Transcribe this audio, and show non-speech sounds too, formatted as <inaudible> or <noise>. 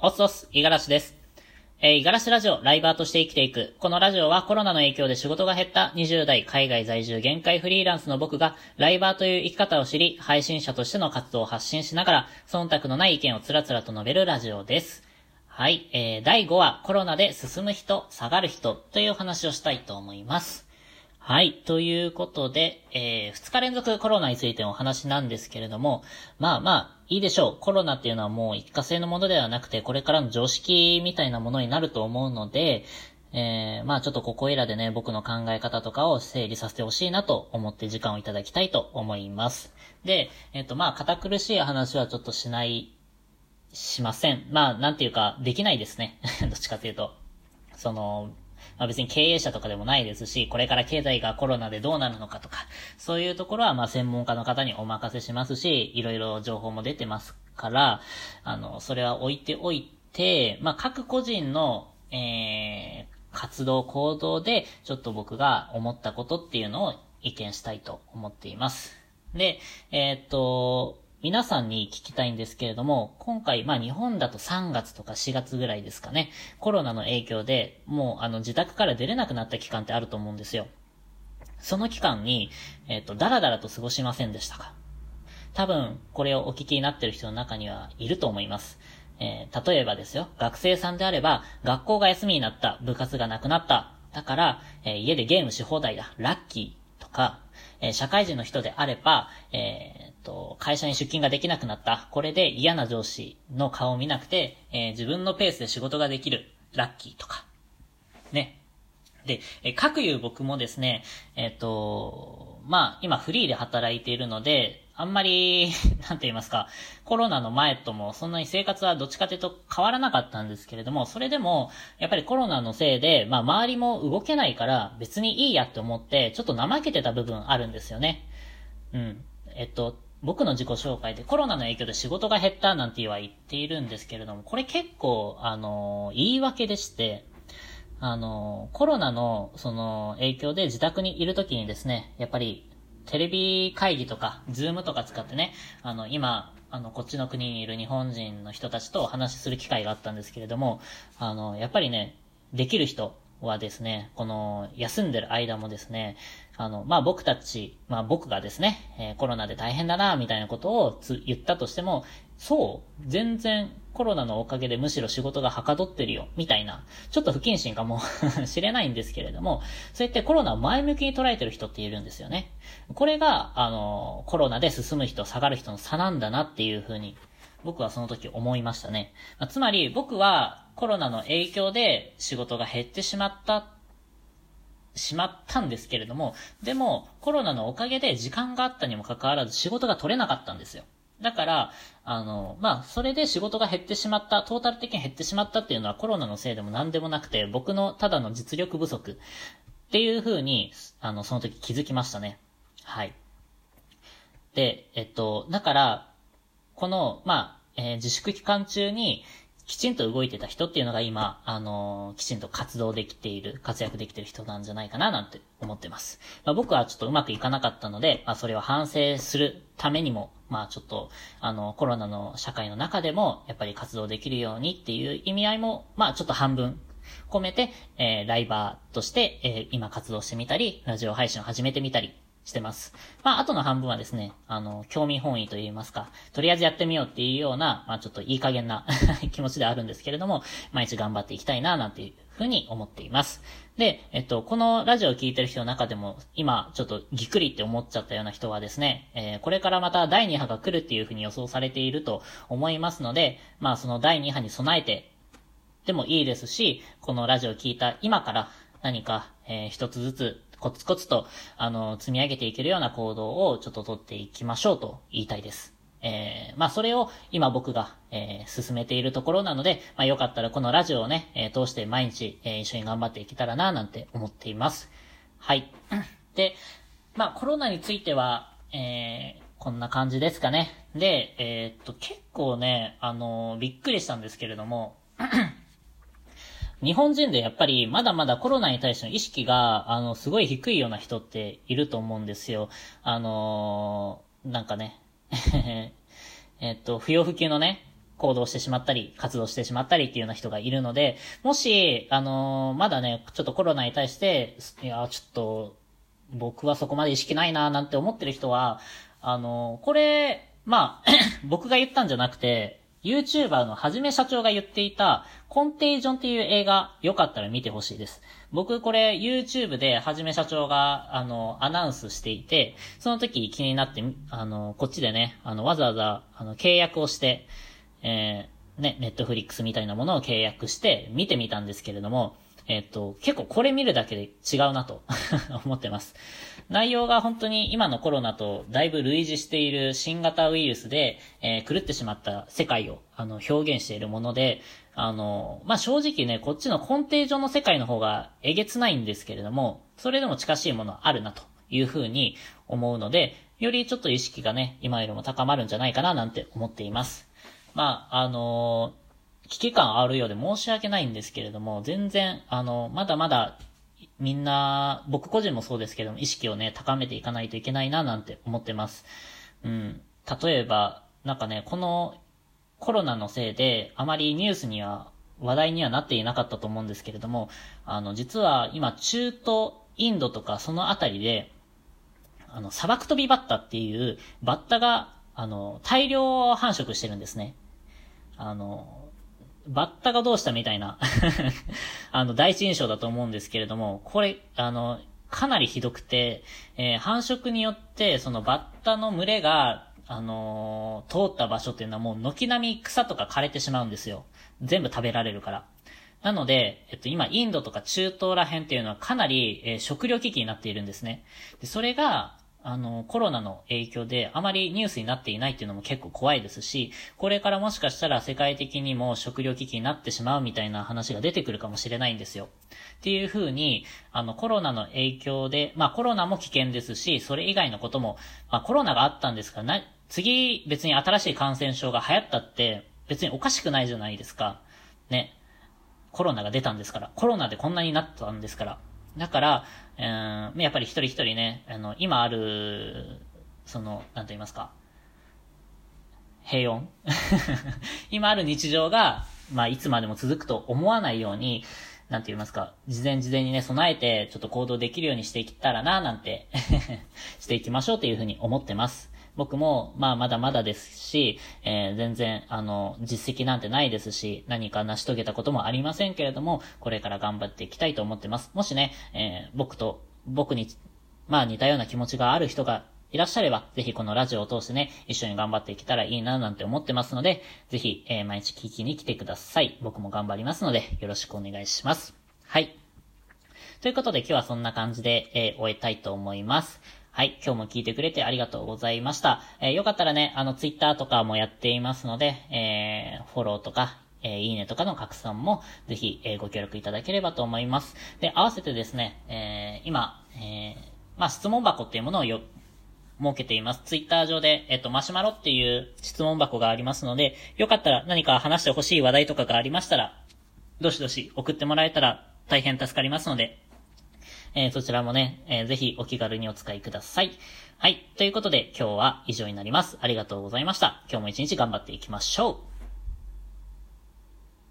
オスオス、イガラシです。えー、イガラシラジオ、ライバーとして生きていく。このラジオはコロナの影響で仕事が減った20代海外在住限界フリーランスの僕が、ライバーという生き方を知り、配信者としての活動を発信しながら、忖度のない意見をつらつらと述べるラジオです。はい、えー、第5話、コロナで進む人、下がる人という話をしたいと思います。はい。ということで、えー、2日連続コロナについてのお話なんですけれども、まあまあ、いいでしょう。コロナっていうのはもう一過性のものではなくて、これからの常識みたいなものになると思うので、えー、まあちょっとここいらでね、僕の考え方とかを整理させてほしいなと思って時間をいただきたいと思います。で、えっ、とまあ堅苦しい話はちょっとしない、しません。まあなんていうか、できないですね。<laughs> どっちかというと。その、まあ別に経営者とかでもないですし、これから経済がコロナでどうなるのかとか、そういうところはまあ専門家の方にお任せしますし、いろいろ情報も出てますから、あの、それは置いておいて、まあ各個人の、えー、活動、行動で、ちょっと僕が思ったことっていうのを意見したいと思っています。で、えーっと、皆さんに聞きたいんですけれども、今回、まあ日本だと3月とか4月ぐらいですかね、コロナの影響で、もうあの自宅から出れなくなった期間ってあると思うんですよ。その期間に、えっ、と、ダラダラと過ごしませんでしたか？多分、これをお聞きになってる人の中にはいると思います。えー例えばですよ、学生さんであれば、学校が休みになった、部活がなくなった、だから、えー家でゲームし放題だ、ラッキーとか、え社会人の人であれば、えと、会社に出勤ができなくなった。これで嫌な上司の顔を見なくて、えー自分のペースで仕事ができる。ラッキーとか。ね。で、えー、各いう僕もですね、えっ、と、まあ、今フリーで働いているので、あんまり、<laughs> なんて言いますか、コロナの前ともそんなに生活はどっちかというと変わらなかったんですけれども、それでも、やっぱりコロナのせいで、まあ周りも動けないから別にいいやって思って、ちょっと怠けてた部分あるんですよね。うん。えっと、僕の自己紹介でコロナの影響で仕事が減ったなんては言っているんですけれども、これ結構、あの、言い訳でして、あの、コロナの、その、影響で自宅にいるときにですね、やっぱり、テレビ会議とか、ズームとか使ってね、あの、今、あの、こっちの国にいる日本人の人たちとお話しする機会があったんですけれども、あの、やっぱりね、できる人はですね、この、休んでる間もですね、あの、まあ、僕たち、まあ、僕がですね、えーコロナで大変だな、みたいなことを言ったとしても、そう、全然コロナのおかげでむしろ仕事がはかどってるよ、みたいな、ちょっと不謹慎かも <laughs> しれないんですけれども、そうやってコロナを前向きに捉えてる人っているんですよね。これが、あの、コロナで進む人、下がる人の差なんだなっていうふうに、僕はその時思いましたね。まあつまり、僕はコロナの影響で仕事が減ってしまったしまったんですけれども、でも、コロナのおかげで時間があったにもかかわらず仕事が取れなかったんですよ。だから、あの、まあ、それで仕事が減ってしまった、トータル的に減ってしまったっていうのはコロナのせいでも何でもなくて、僕のただの実力不足っていう風に、あの、その時気づきましたね。はい。で、えっと、だから、この、まあ、えー自粛期間中に、きちんと動いてた人っていうのが今、あのーきちんと活動できている、活躍できてる人なんじゃないかななんて思ってます。まあ、僕はちょっとうまくいかなかったので、まあ、それを反省するためにも、まあ、ちょっと、あの、コロナの社会の中でも、やっぱり活動できるようにっていう意味合いも、まあ、ちょっと半分込めて、えーライバーとして、えー今活動してみたり、ラジオ配信を始めてみたりしてます。まあ、あとの半分はですね、あの、興味本位と言いますか、とりあえずやってみようっていうような、まあ、ちょっといい加減な <laughs> 気持ちであるんですけれども、毎日頑張っていきたいな、なんていうふうに思っています。で、えっと、このラジオを聞いてる人の中でも、今、ちょっとぎっくりって思っちゃったような人はですね、えーこれからまた第2波が来るっていうふうに予想されていると思いますので、まあ、その第2波に備えて、でもいいですし、このラジオを聞いた今から何か、えー一つずつコツコツと、あの、積み上げていけるような行動をちょっと取っていきましょうと言いたいです。えーまあそれを今僕が、えー進めているところなので、まあよかったらこのラジオをね、えー通して毎日、えー一緒に頑張っていけたらな、なんて思っています。はい。<clears throat> で、まあコロナについては、えーこんな感じですかね。で、えーっと、結構ね、あのびっくりしたんですけれども、<clears throat> 日本人でやっぱりまだまだコロナに対しての意識が、あの、すごい低いような人っていると思うんですよ。あのーなんかね、<laughs> えっと、不要不急のね、行動してしまったり、活動してしまったりっていうような人がいるので、もし、あのーまだね、ちょっとコロナに対して、いや、ちょっと、僕はそこまで意識ないなーなんて思ってる人は、あのーこれ、まあ、<clears throat> 僕が言ったんじゃなくて、YouTuber のはじめ社長が言っていた、コンテージョンっていう映画、よかったら見てほしいです。僕これ YouTube ではじめ社長が、あの、アナウンスしていて、その時気になって、あの、こっちでね、あの、わざわざ、あの、契約をして、えー、ね、ネットフリックスみたいなものを契約して見てみたんですけれども、えっと、結構これ見るだけで違うなと <laughs> 思ってます。内容が本当に今のコロナとだいぶ類似している新型ウイルスで、えー狂ってしまった世界をあの表現しているもので、あの、まあ、正直ね、こっちの根底上の世界の方がえげつないんですけれども、それでも近しいものはあるなというふうに思うので、よりちょっと意識がね、今よりも高まるんじゃないかななんて思っています。まあ、あの危機感あるようで申し訳ないんですけれども、全然、あの、まだまだ、みんな、僕個人もそうですけども、意識をね、高めていかないといけないな、なんて思ってます。うん。例えば、なんかね、このコロナのせいで、あまりニュースには、話題にはなっていなかったと思うんですけれども、あの、実は今、中東、インドとかそのあたりで、あの、砂漠飛びバッタっていう、バッタが、あの、大量繁殖してるんですね。あの、バッタがどうしたみたいな、<laughs> あの、第一印象だと思うんですけれども、これ、あの、かなりひどくて、えー繁殖によって、そのバッタの群れが、あのー通った場所っていうのはもう軒並み草とか枯れてしまうんですよ。全部食べられるから。なので、えっと、今、インドとか中東ら辺っていうのはかなり、えー食料危機になっているんですね。で、それが、あの、コロナの影響であまりニュースになっていないっていうのも結構怖いですし、これからもしかしたら世界的にも食料危機になってしまうみたいな話が出てくるかもしれないんですよ。っていう風に、あの、コロナの影響で、まあコロナも危険ですし、それ以外のことも、まあコロナがあったんですから、な、次別に新しい感染症が流行ったって別におかしくないじゃないですか。ね。コロナが出たんですから。コロナでこんなになったんですから。だから、うー、やっぱり一人一人ね、あの、今ある、その、なんと言いますか、平穏 <laughs> 今ある日常が、まあ、いつまでも続くと思わないように、なんて言いますか、事前事前にね、備えて、ちょっと行動できるようにしていったらな、なんて、<laughs> していきましょうというふうに思ってます。僕も、まあ、まだまだですし、えー全然、あの、実績なんてないですし、何か成し遂げたこともありませんけれども、これから頑張っていきたいと思ってます。もしね、えー僕と、僕に、まあ、似たような気持ちがある人がいらっしゃれば、ぜひこのラジオを通してね、一緒に頑張っていけたらいいな、なんて思ってますので、ぜひ、えー毎日聞きに来てください。僕も頑張りますので、よろしくお願いします。はい。ということで今日はそんな感じで、えー終えたいと思います。はい。今日も聞いてくれてありがとうございました。えーよかったらね、あの、ツイッターとかもやっていますので、えーフォローとか、えーいいねとかの拡散も、ぜひ、えご協力いただければと思います。で、合わせてですね、え今、えまあ、質問箱っていうものをよ、設けています。ツイッター上で、えっと、マシュマロっていう質問箱がありますので、よかったら何か話してほしい話題とかがありましたら、どしどし送ってもらえたら大変助かりますので、えーそちらもね、えーぜひお気軽にお使いください。はい。ということで今日は以上になります。ありがとうございました。今日も一日頑張っていきましょう。